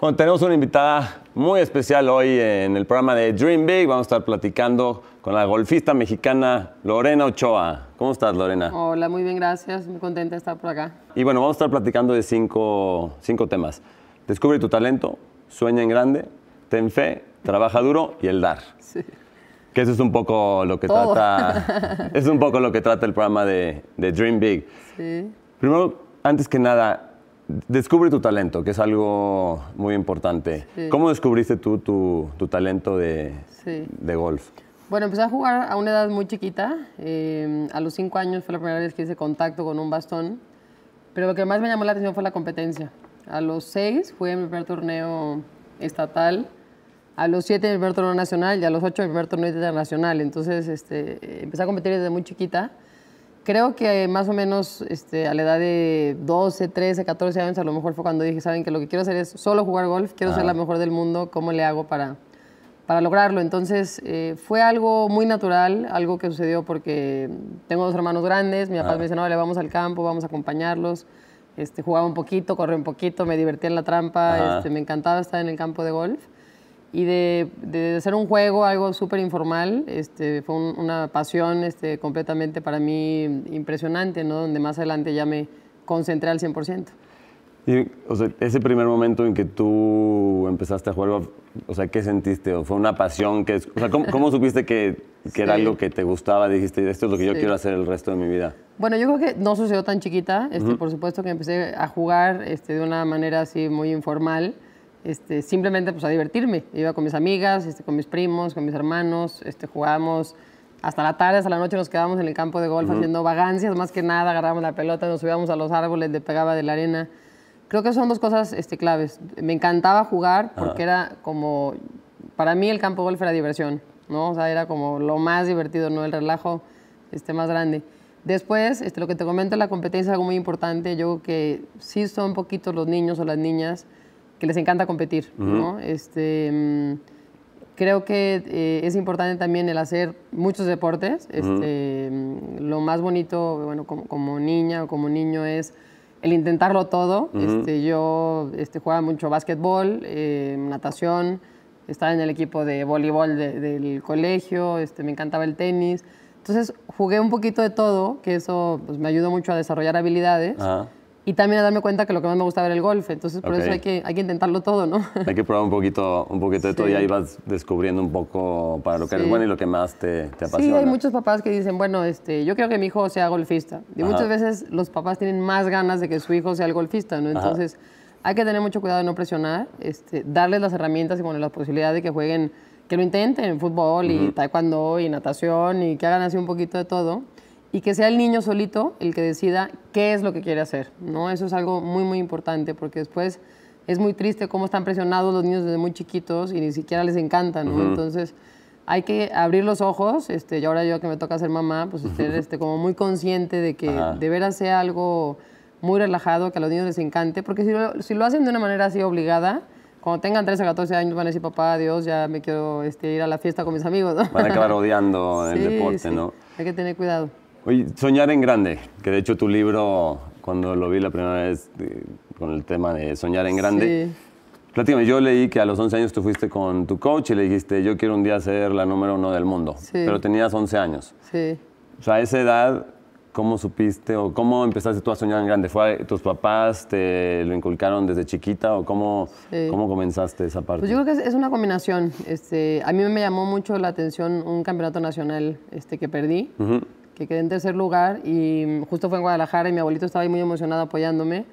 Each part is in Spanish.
Bueno, tenemos una invitada muy especial hoy en el programa de Dream Big. Vamos a estar platicando con la golfista mexicana Lorena Ochoa. ¿Cómo estás, Lorena? Hola, muy bien, gracias. Muy contenta de estar por acá. Y bueno, vamos a estar platicando de cinco, cinco temas. Descubre tu talento, sueña en grande, ten fe, trabaja duro y el dar. Sí. Que eso es un poco lo que Todo. trata. es un poco lo que trata el programa de, de Dream Big. Sí. Primero, antes que nada, descubre tu talento, que es algo muy importante. Sí. ¿Cómo descubriste tú tu, tu talento de, Sí. de golf? Bueno, empecé a jugar a una edad muy chiquita. eh, a los cinco años fue la primera vez que hice contacto con un bastón. Pero lo que más me llamó la atención fue la competencia. A los seis fui en mi primer torneo estatal. A los siete mi primer torneo nacional y a los ocho mi primer torneo internacional. Entonces este, empecé a competir desde muy chiquita. Creo que más o menos este, a la edad de 12, 13, 14 años, a lo mejor fue cuando dije, saben que lo que quiero hacer es solo jugar golf, quiero ser la mejor del mundo, ¿cómo le hago para, para lograrlo? Entonces eh, fue algo muy natural, algo que sucedió porque tengo dos hermanos grandes, mi papá me dice, no, le vamos al campo, vamos a acompañarlos. Este, jugaba un poquito, corría un poquito, me divertía en la trampa, este, me encantaba estar en el campo de golf y de, de hacer un juego, algo súper informal, este, fue un- una pasión este, completamente para mí impresionante, ¿no? donde más adelante ya me concentré al 100%. Y, o sea, ese primer momento en que tú empezaste a jugar o sea, ¿qué sentiste? ¿O fue una pasión? Que, o sea, ¿cómo, cómo supiste que, que era Sí. algo que te gustaba? Dijiste, esto es lo que yo Sí. quiero hacer el resto de mi vida. Bueno, yo creo que no sucedió tan chiquita. Este, Por supuesto que empecé a jugar este, de una manera así muy informal, este, simplemente pues, a divertirme. Iba con mis amigas, este, con mis primos, con mis hermanos, este, jugábamos hasta la tarde, hasta la noche nos quedábamos en el campo de golf haciendo vagancias, más que nada, agarrábamos la pelota, nos subíamos a los árboles, le pegaba de la arena. Creo que son dos cosas este, claves. Me encantaba jugar porque era como, para mí el campo de golf era diversión, ¿no? O sea, era como lo más divertido, ¿no? El relajo este, más grande. Después, este, lo que te comento, la competencia es algo muy importante. Yo creo que sí son poquitos los niños o las niñas que les encanta competir, ¿no? Este, mm, creo que eh, es importante también el hacer muchos deportes. Este, mm, Lo más bonito, bueno, como, como niña o como niño es el intentarlo todo. este, yo este, jugaba mucho básquetbol, eh, natación, estaba en el equipo de voleibol de- del colegio, este, me encantaba el tenis. Entonces jugué un poquito de todo, que eso pues, me ayudó mucho a desarrollar habilidades. Ajá. Y también a darme cuenta que lo que más me gustaba era el golf. Entonces, por eso hay que, hay que intentarlo todo, ¿no? Hay que probar un poquito, un poquito de todo y ahí vas descubriendo un poco para lo que eres Sí. bueno y lo que más te, te apasiona. Sí, hay muchos papás que dicen, bueno, este, yo quiero que mi hijo sea golfista. Y Ajá. muchas veces los papás tienen más ganas de que su hijo sea el golfista, ¿no? Entonces, hay que tener mucho cuidado de no presionar, este, darles las herramientas y bueno, la posibilidad de que jueguen, que lo intenten en fútbol y taekwondo y natación y que hagan así un poquito de todo. Y que sea el niño solito el que decida qué es lo que quiere hacer, ¿no? Eso es algo muy, muy importante porque después es muy triste cómo están presionados los niños desde muy chiquitos y ni siquiera les encanta, ¿no? Entonces, hay que abrir los ojos, este, y ahora yo que me toca ser mamá, pues ser este, como muy consciente de que Ajá. de veras sea algo muy relajado, que a los niños les encante, porque si lo, si lo hacen de una manera así obligada, cuando tengan 13 o 14 años van a decir, papá, Dios, ya me quiero este, ir a la fiesta con mis amigos, ¿no? Van a acabar odiando el Sí, deporte, sí. ¿no? Hay que tener cuidado. Oye, soñar en grande, que de hecho tu libro, cuando lo vi la primera vez eh, con el tema de soñar en grande, Sí. platícame, yo leí que a los 11 años tú fuiste con tu coach y le dijiste, yo quiero un día ser la número uno del mundo, Sí. pero tenías 11 años. Sí. O sea, a esa edad, ¿cómo supiste o cómo empezaste tú a soñar en grande? ¿Fue tus papás te lo inculcaron desde chiquita o cómo, Sí. cómo comenzaste esa parte? Pues yo creo que es, una combinación. Este, a mí me llamó mucho la atención un campeonato nacional este, que perdí, Ujú. Que quedé en tercer lugar y justo fue en Guadalajara y mi abuelito estaba ahí muy emocionado apoyándome.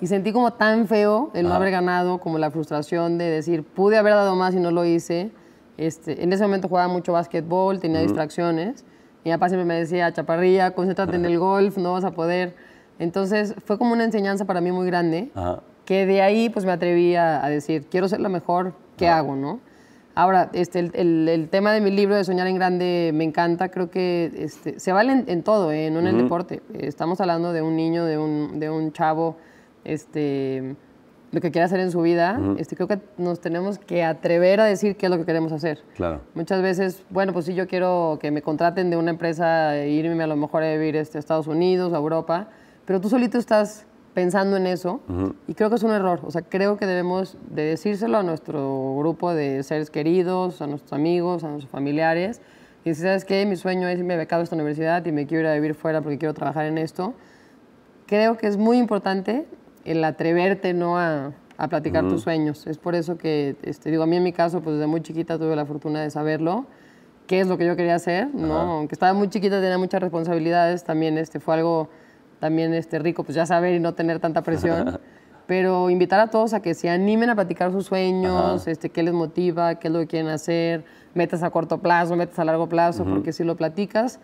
Y sentí como tan feo el no haber ganado, como la frustración de decir, pude haber dado más y no lo hice. Este, en ese momento jugaba mucho básquetbol, tenía distracciones. Mi papá siempre me decía, chaparrilla, concéntrate en el golf, no vas a poder. Entonces fue como una enseñanza para mí muy grande que de ahí pues me atreví a, a decir, quiero ser la mejor, ¿qué hago, no? Ahora, este, el, el- el tema de mi libro de Soñar en Grande me encanta, creo que este, se vale en, en todo, ¿eh? no en el deporte. Estamos hablando de un niño, de un, de un chavo, este, lo que quiere hacer en su vida. este, creo que nos tenemos que atrever a decir qué es lo que queremos hacer. Claro. Muchas veces, bueno, pues sí, yo quiero que me contraten de una empresa e irme a lo mejor a vivir este, a Estados Unidos, a Europa, pero tú solito estás pensando en eso y creo que es un error. O sea, creo que debemos de decírselo a nuestro grupo de seres queridos, a nuestros amigos, a nuestros familiares. Y si sabes qué, mi sueño es irme becado a esta universidad y me quiero ir a vivir fuera porque quiero trabajar en esto. Creo que es muy importante el atreverte ¿no? a, a platicar tus sueños. Es por eso que, este, digo, a mí en mi caso, pues desde muy chiquita tuve la fortuna de saberlo, qué es lo que yo quería hacer, ¿no? Aunque estaba muy chiquita, tenía muchas responsabilidades, también este, fue algo también este, rico, pues ya saber y no tener tanta presión. Pero invitar a todos a que se animen a platicar sus sueños, este, qué les motiva, qué es lo que quieren hacer, metas a corto plazo, metas a largo plazo, porque si lo platicas,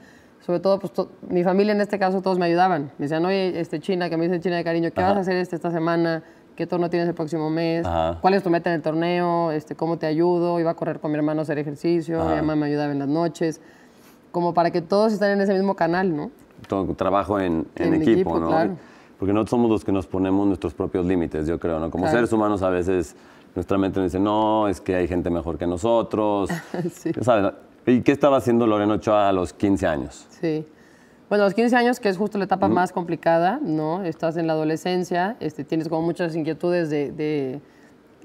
sobre todo, pues mi familia en este caso todos me ayudaban. Me decían, oye, este, China, que me dicen China de cariño, ¿qué vas a hacer este, esta semana? ¿Qué torneo tienes el próximo mes? ¿Cuál es tu meta en el torneo? Este, ¿Cómo te ayudo? Iba a correr con mi hermano a hacer ejercicio, mi mamá me ayudaba en las noches, como para que todos estén en ese mismo canal, ¿no? Todo trabajo en, equipo, ¿no? Claro. Porque no somos los que nos ponemos nuestros propios límites, yo creo, ¿no? Como seres humanos a veces nuestra mente nos dice, no, es que hay gente mejor que nosotros. sí. ¿Sabes? ¿Y qué estaba haciendo Lorena Ochoa a los 15 años? Sí. Bueno, a los 15 años, que es justo la etapa más complicada, ¿no? Estás en la adolescencia, este, tienes como muchas inquietudes de,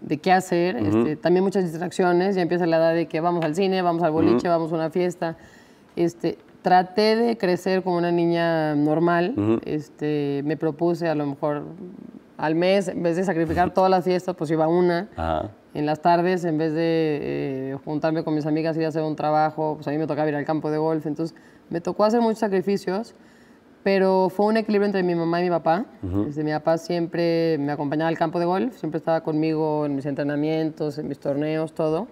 de, qué hacer, este, también muchas distracciones, ya empieza la edad de que vamos al cine, vamos al boliche, vamos a una fiesta. Este, traté de crecer como una niña normal, este, me propuse a lo mejor al mes, en vez de sacrificar todas las fiestas, pues iba una. En las tardes, en vez de eh, juntarme con mis amigas y hacer un trabajo, pues a mí me tocaba ir al campo de golf. Entonces, me tocó hacer muchos sacrificios, pero fue un equilibrio entre mi mamá y mi papá. Desde mi papá siempre me acompañaba al campo de golf, siempre estaba conmigo en mis entrenamientos, en mis torneos, todo.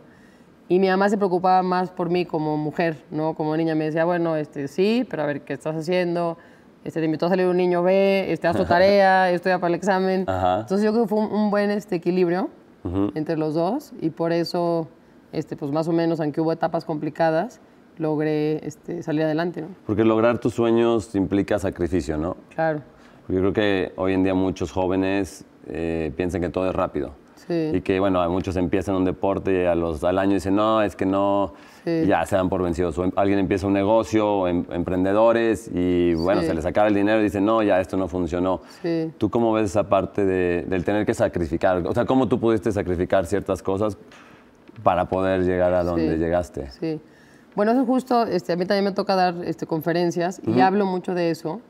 Y mi mamá se preocupaba más por mí como mujer, ¿no? Como niña me decía, bueno, este, sí, pero a ver, ¿qué estás haciendo? Este, te invitó a salir un niño, ve, este, haz tu tarea, estudia para el examen. Entonces yo creo que fue un, buen este, equilibrio entre los dos y por eso, este, pues más o menos, aunque hubo etapas complicadas, logré este, salir adelante. ¿no? Porque lograr tus sueños implica sacrificio, ¿no? Claro. Porque yo creo que hoy en día muchos jóvenes eh, piensan que todo es rápido. Sí. Y que, bueno, muchos empiezan un deporte y a los, al año dicen, no, es que no, ya se dan por vencidos. O em, alguien empieza un negocio, em, emprendedores, y bueno, se les acaba el dinero y dicen, no, ya esto no funcionó. ¿Tú cómo ves esa parte de, del tener que sacrificar? O sea, ¿cómo tú pudiste sacrificar ciertas cosas para poder llegar a donde llegaste? Sí. Bueno, eso justo, este, a mí también me toca dar este, conferencias y hablo mucho de eso,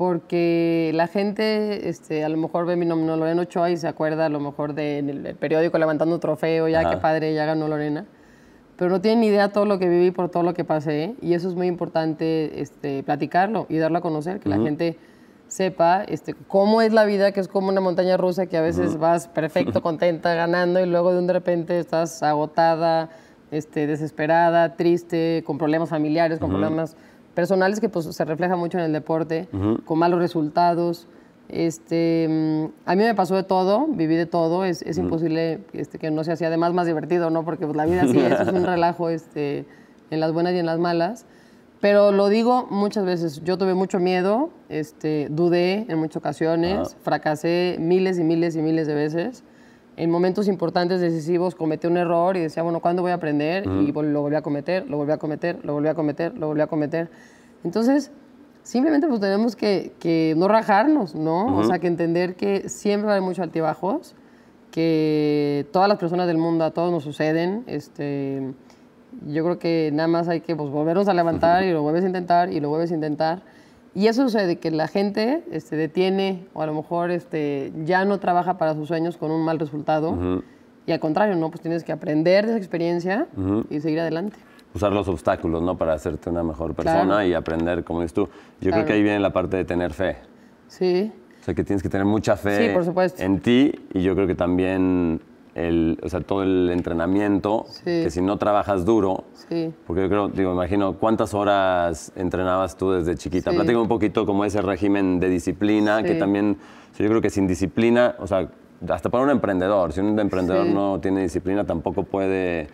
porque la gente este, a lo mejor ve mi nombre Lorena Ochoa y se acuerda a lo mejor del periódico levantando trofeo, ya qué padre, ya ganó Lorena, pero no tienen ni idea todo lo que viví por todo lo que pasé y eso es muy importante este, platicarlo y darlo a conocer, que la gente sepa este, cómo es la vida, que es como una montaña rusa que a veces vas perfecto, contenta, ganando y luego de un de repente estás agotada, este, desesperada, triste, con problemas familiares, con problemas personales que pues, se refleja mucho en el deporte, con malos resultados. Este, mm, a mí me pasó de todo, viví de todo, es, es imposible este, que no sea así, además más divertido, ¿no? Porque pues, la vida sí es, es un relajo este, en las buenas y en las malas. Pero lo digo muchas veces, yo tuve mucho miedo, este, dudé en muchas ocasiones, fracasé miles y miles y miles de veces en momentos importantes, decisivos, cometí un error y decía, bueno, ¿cuándo voy a aprender? Y lo volví a cometer, lo volví a cometer, lo volví a cometer, lo volví a cometer. Entonces, simplemente pues tenemos que, que no rajarnos, ¿no? O sea, que entender que siempre va a haber muchos altibajos, que todas las personas del mundo, a todos nos suceden. Este, yo creo que nada más hay que pues, volvernos a levantar y lo vuelves a intentar y lo vuelves a intentar. Y eso sucede, que la gente este, detiene o a lo mejor este, ya no trabaja para sus sueños con un mal resultado. Y al contrario, ¿no? Pues tienes que aprender de esa experiencia y seguir adelante. Usar los obstáculos, ¿no? Para hacerte una mejor persona y aprender, como dices tú. Yo creo que ahí viene la parte de tener fe. Sí. O sea, que tienes que tener mucha fe en ti y yo creo que también el, o sea, todo el entrenamiento, que si no trabajas duro, porque yo creo, digo, imagino, ¿cuántas horas entrenabas tú desde chiquita? Sí. un poquito como ese régimen de disciplina, que también, yo creo que sin disciplina, o sea, hasta para un emprendedor, si un emprendedor no tiene disciplina, tampoco puede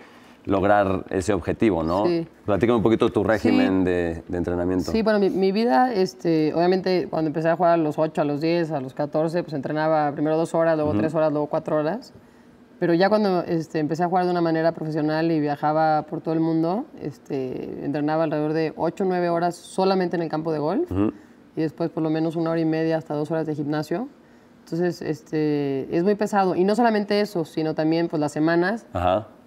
lograr ese objetivo, ¿no? Sí. Platícame un poquito tu régimen de, entrenamiento. Sí, bueno, mi, vida, este, obviamente, cuando empecé a jugar a los 8, a los 10, a los 14, pues entrenaba primero dos horas, luego tres horas, luego cuatro horas. Pero ya cuando este, empecé a jugar de una manera profesional y viajaba por todo el mundo, este, entrenaba alrededor de 8 o 9 horas solamente en el campo de golf y después por lo menos una hora y media hasta dos horas de gimnasio. Entonces, este, es muy pesado. Y no solamente eso, sino también pues, las semanas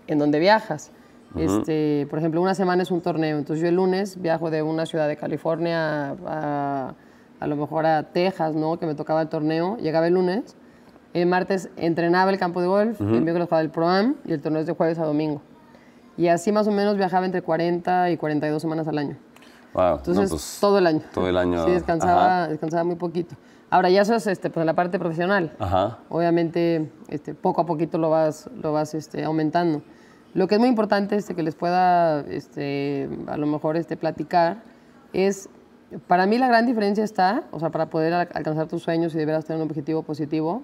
en donde viajas. este, por ejemplo, una semana es un torneo. Entonces, yo el lunes viajo de una ciudad de California a, a, lo mejor a Texas, ¿no? Que me tocaba el torneo. Llegaba el lunes. El martes entrenaba el campo de golf. El miércoles jugaba el Pro-Am. Y el torneo es de jueves a domingo. Y así más o menos viajaba entre 40 y 42 semanas al año. Entonces, pues, todo el año. Todo el año. Sí, descansaba, descansaba muy poquito. Ahora, ya eso es este, pues, la parte profesional. Ajá. Obviamente, este, poco a poquito lo vas, lo vas este, aumentando. Lo que es muy importante este, que les pueda, este, a lo mejor, este, platicar es, para mí la gran diferencia está, o sea, para poder alcanzar tus sueños y deberás tener un objetivo positivo,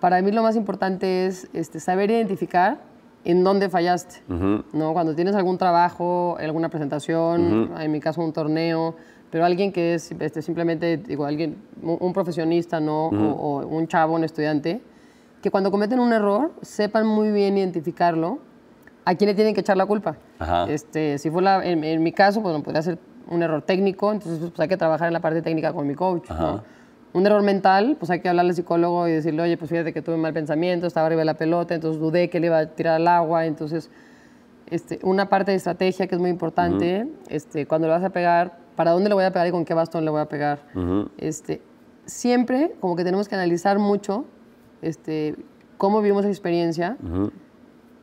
para mí lo más importante es este, saber identificar en dónde fallaste, ¿no? Cuando tienes algún trabajo, alguna presentación, en mi caso un torneo, pero alguien que es este, simplemente, digo, alguien, un, profesionista, ¿no? O, un chavo, un estudiante, que cuando cometen un error sepan muy bien identificarlo, a quién le tienen que echar la culpa. Este, si fue la, en, mi caso, pues podría ser un error técnico, entonces pues, hay que trabajar en la parte técnica con mi coach, ¿no? Un error mental, pues hay que hablarle al psicólogo y decirle, oye, pues fíjate que tuve mal pensamiento, estaba arriba de la pelota, entonces dudé que le iba a tirar al agua, entonces este, una parte de estrategia que es muy importante, este, cuando le vas a pegar, para dónde le voy a pegar y con qué bastón le voy a pegar. este, siempre como que tenemos que analizar mucho este, cómo vivimos esa experiencia,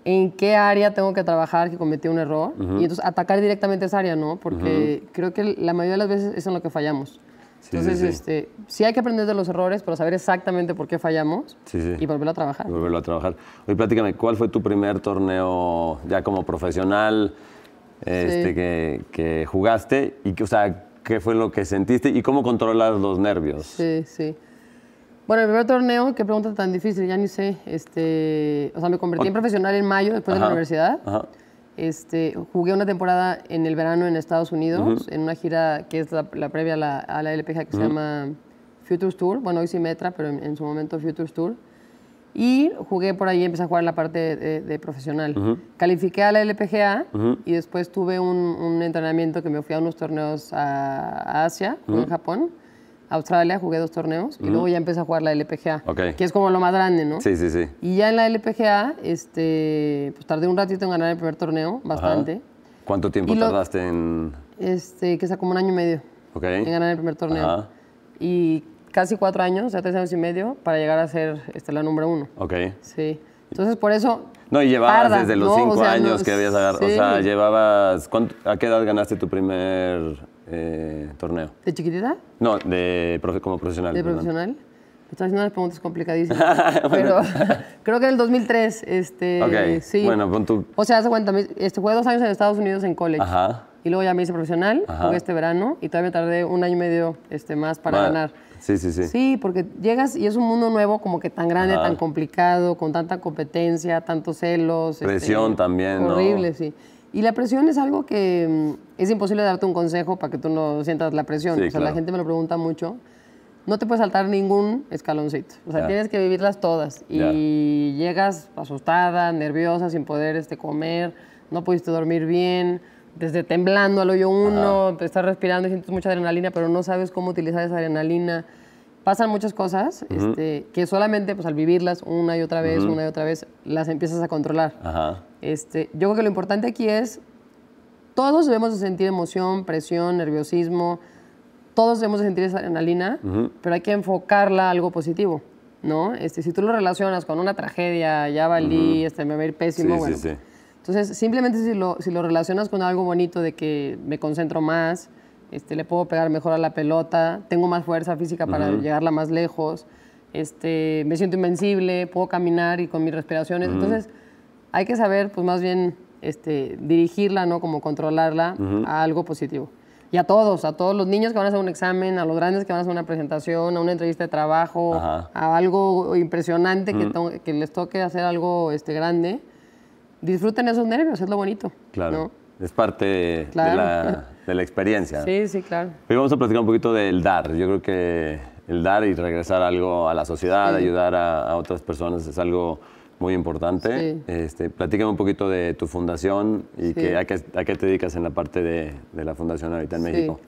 en qué área tengo que trabajar que cometí un error y entonces atacar directamente esa área, ¿no? Porque creo que la mayoría de las veces es en lo que fallamos. Entonces, sí, Este, sí hay que aprender de los errores para saber exactamente por qué fallamos y volverlo a trabajar. volverlo a trabajar. Oye, platícame, ¿cuál fue tu primer torneo ya como profesional este, que, que, jugaste? Y, o sea, ¿qué fue lo que sentiste y cómo controlas los nervios? Sí, sí. Bueno, el primer torneo, qué pregunta tan difícil, ya ni sé. Este, o sea, me convertí en profesional en mayo después de la universidad. Ajá. Este, jugué una temporada en el verano en Estados Unidos, en una gira que es la, previa a la, a la, LPGA que se llama Futures Tour. Bueno, hoy sí Metra, pero en, su momento Futures Tour. Y jugué por ahí, empecé a jugar en la parte de, profesional. Califiqué a la LPGA y después tuve un, un, entrenamiento que me fui a unos torneos a, Asia, en Japón Australia, jugué dos torneos y luego ya empecé a jugar la LPGA, que es como lo más grande, ¿no? Sí, sí, sí. Y ya en la LPGA, este, pues tardé un ratito en ganar el primer torneo, bastante. ¿Cuánto tiempo tardaste en...? Este, que sea como un año y medio en ganar el primer torneo. Ajá. Y casi cuatro años, o sea, tres años y medio, para llegar a ser este, la número uno. Ok. Sí. Entonces, por eso... No, y llevabas desde los cinco años que habías agarrado. O sea, llevabas... ¿A qué edad ganaste tu primer eh, torneo. ¿De chiquitita? No, de como profesional. ¿De profesional? Estás haciendo unas preguntas complicadísimas. Pero creo que en el 2003, este, Ok, sí. Bueno, pon tu... O sea, hace cuenta, este, jugué dos años en Estados Unidos en college. Ajá. Y luego ya me hice profesional, jugué este verano y todavía tardé un año y medio este, más para ganar. Sí, sí, sí. Sí, porque llegas y es un mundo nuevo como que tan grande, tan complicado, con tanta competencia, tantos celos. Este, Presión también, Horrible, sí. Y la presión es algo que mm, es imposible darte un consejo para que tú no sientas la presión. o sea, la gente me lo pregunta mucho. No te puedes saltar ningún escaloncito. O sea, tienes que vivirlas todas. Y llegas asustada, nerviosa, sin poder este, comer, no pudiste dormir bien, desde temblando al hoyo uno, te estás respirando y sientes mucha adrenalina, pero no sabes cómo utilizar esa adrenalina pasan muchas cosas este, que solamente pues, al vivirlas una y otra vez, una y otra vez, las empiezas a controlar. Este, yo creo que lo importante aquí es, todos debemos de sentir emoción, presión, nerviosismo, todos debemos de sentir esa adrenalina, pero hay que enfocarla a algo positivo, ¿no? Este, si tú lo relacionas con una tragedia, ya valí, este, me va a ir pésimo, bueno. Sí, sí. Entonces, simplemente si lo, si lo relacionas con algo bonito de que me concentro más, este, le puedo pegar mejor a la pelota, tengo más fuerza física para llegarla más lejos, este, me siento invencible, puedo caminar y con mis respiraciones. Entonces, hay que saber, pues más bien, este, dirigirla, ¿no? Como controlarla a algo positivo. Y a todos, a todos los niños que van a hacer un examen, a los grandes que van a hacer una presentación, a una entrevista de trabajo, a algo impresionante que, que, les toque hacer algo este, grande, disfruten esos nervios, es lo bonito. Claro. Es parte de, la, de, la, experiencia. Sí, sí, claro. Hoy vamos a platicar un poquito del dar. Yo creo que el dar y regresar algo a la sociedad, ayudar a, otras personas es algo muy importante. Este, platícame un poquito de tu fundación y que, a, qué, a, qué, te dedicas en la parte de, de la fundación ahorita en México.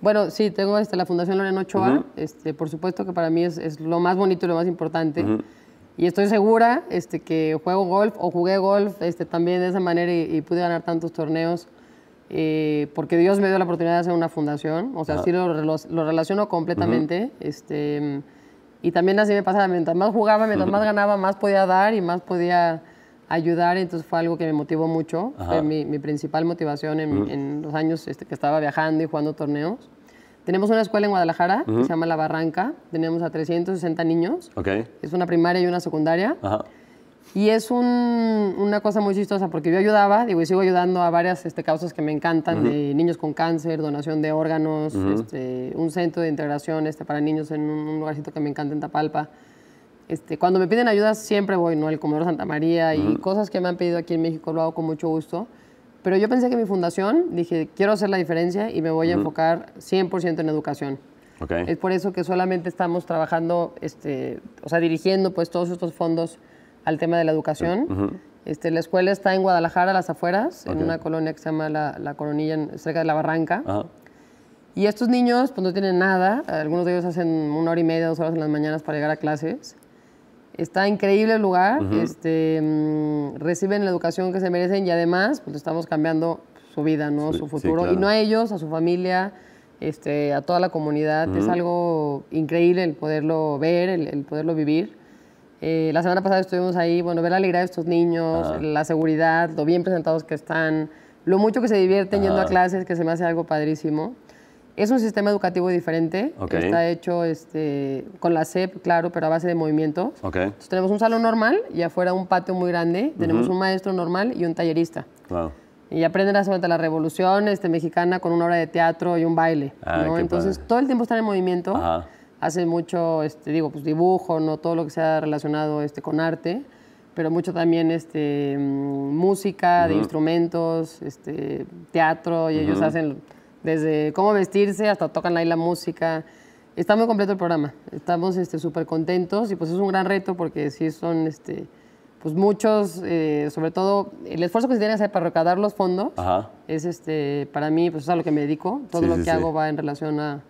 Bueno, sí, tengo este, la Fundación Lorena Ochoa. este, por supuesto que para mí es, es, lo más bonito y lo más importante. Y estoy segura este, que juego golf o jugué golf este, también de esa manera y, pude ganar tantos torneos eh, porque Dios me dio la oportunidad de hacer una fundación. O sea, sí lo, lo, relaciono completamente. este, y también así me pasaba, mientras más jugaba, mientras más ganaba, más podía dar y más podía ayudar. Entonces fue algo que me motivó mucho. Fue mi, mi, principal motivación en, en los años este, que estaba viajando y jugando torneos. Tenemos una escuela en Guadalajara que se llama La Barranca. Tenemos a 360 niños. Okay. Es una primaria y una secundaria. Y es una cosa muy chistosa porque yo ayudaba, digo, y sigo ayudando a varias este, causas que me encantan, de niños con cáncer, donación de órganos, este, un centro de integración este, para niños en un, lugarcito que me encanta en Tapalpa. Este, cuando me piden ayuda siempre voy, ¿no? El Comedor Santa María y cosas que me han pedido aquí en México lo hago con mucho gusto. Pero yo pensé que mi fundación, dije, quiero hacer la diferencia y me voy a enfocar 100% en educación. Okay. Es por eso que solamente estamos trabajando, este, o sea, dirigiendo pues todos estos fondos al tema de la educación. este, la escuela está en Guadalajara, a las afueras, en una colonia que se llama La, la Coronilla, cerca de La Barranca. Y estos niños pues no tienen nada, algunos de ellos hacen una hora y media, dos horas en las mañanas para llegar a clases. Está increíble el lugar, este, mm, reciben la educación que se merecen y además pues estamos cambiando su vida, ¿no? su futuro. Y no a ellos, a su familia, este, a toda la comunidad. Es algo increíble el poderlo ver, el, poderlo vivir. Eh, la semana pasada estuvimos ahí, bueno, ver la alegría de estos niños, la seguridad, lo bien presentados que están, lo mucho que se divierten yendo a clases, que se me hace algo padrísimo. Es un sistema educativo diferente. Está hecho este, con la CEP, claro, pero a base de movimiento. Entonces, tenemos un salón normal y afuera un patio muy grande. Tenemos un maestro normal y un tallerista. Y aprenden a sobre la revolución este, mexicana con una obra de teatro y un baile. Ah, Entonces, todo el tiempo están en movimiento. Hacen mucho, este, digo, pues dibujo, no todo lo que sea relacionado este, con arte pero mucho también este, mm, música, de instrumentos, este, teatro, y ellos hacen desde cómo vestirse hasta tocan ahí la música. Está muy completo el programa. Estamos súper este, contentos y pues es un gran reto porque sí son este, pues muchos, eh, sobre todo el esfuerzo que se tiene que hacer para recaudar los fondos es este, para mí, pues es a lo que me dedico. Todo lo que hago va en relación a,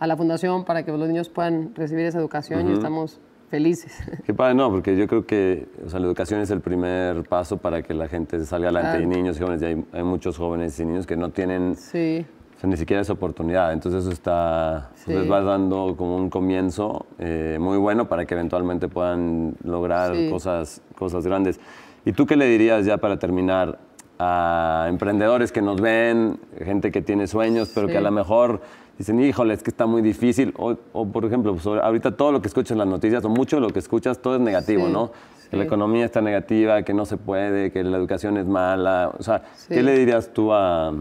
a, la fundación para que los niños puedan recibir esa educación y estamos felices. Qué padre, no, porque yo creo que o sea, la educación es el primer paso para que la gente salga adelante. Hay niños y jóvenes, y hay, hay, muchos jóvenes y niños que no tienen sí ni siquiera esa oportunidad. Entonces eso está, pues, les va dando como un comienzo eh, muy bueno para que eventualmente puedan lograr cosas, cosas grandes. ¿Y tú qué le dirías ya para terminar a emprendedores que nos ven, gente que tiene sueños, pero que a lo mejor dicen, híjole, es que está muy difícil? O, por ejemplo, pues, ahorita todo lo que escuchas en las noticias, o mucho de lo que escuchas, todo es negativo, ¿no? Que la economía está negativa, que no se puede, que la educación es mala. O sea, ¿qué le dirías tú a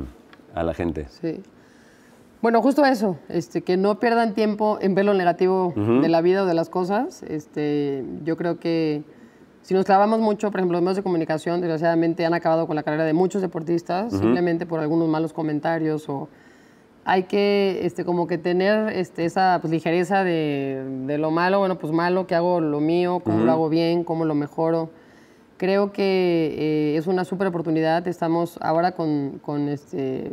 a la gente. Sí. Bueno, justo eso, este, que no pierdan tiempo en ver lo negativo de la vida o de las cosas. Este, yo creo que si nos clavamos mucho, por ejemplo, los medios de comunicación, desgraciadamente han acabado con la carrera de muchos deportistas, simplemente por algunos malos comentarios o hay que este, como que tener este, esa pues, ligereza de, de, lo malo, bueno, pues malo, que hago lo mío, cómo lo hago bien, cómo lo mejoro. Creo que eh, es una súper oportunidad. Estamos ahora con, con este,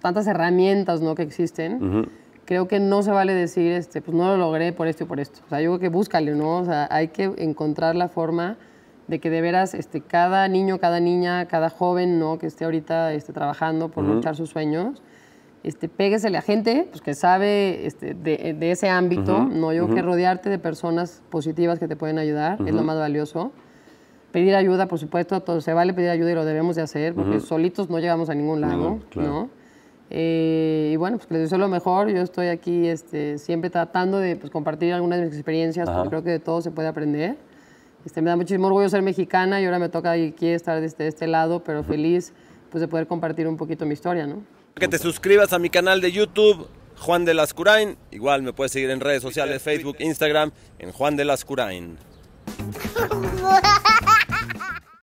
tantas herramientas ¿no? que existen. Creo que no se vale decir, este, pues no lo logré por esto y por esto. O sea, yo creo que búscale, ¿no? O sea, hay que encontrar la forma de que de veras este, cada niño, cada niña, cada joven ¿no? que esté ahorita este, trabajando por luchar sus sueños, este, a gente pues, que sabe este, de, de, ese ámbito. ¿no? Yo creo que rodearte de personas positivas que te pueden ayudar es lo más valioso. Pedir ayuda, por supuesto, todo, se vale pedir ayuda y lo debemos de hacer, porque solitos no llegamos a ningún lado, ¿no? Eh, y bueno, pues les deseo lo mejor. Yo estoy aquí este, siempre tratando de pues, compartir algunas de mis experiencias, porque creo que de todo se puede aprender. Este, me da muchísimo orgullo ser mexicana y ahora me toca aquí estar de este, este lado, pero feliz pues, de poder compartir un poquito mi historia, ¿no? Que te suscribas a mi canal de YouTube, Juan de Lascurain. Igual me puedes seguir en redes sociales, Facebook, Instagram, en Juan de Lascurain.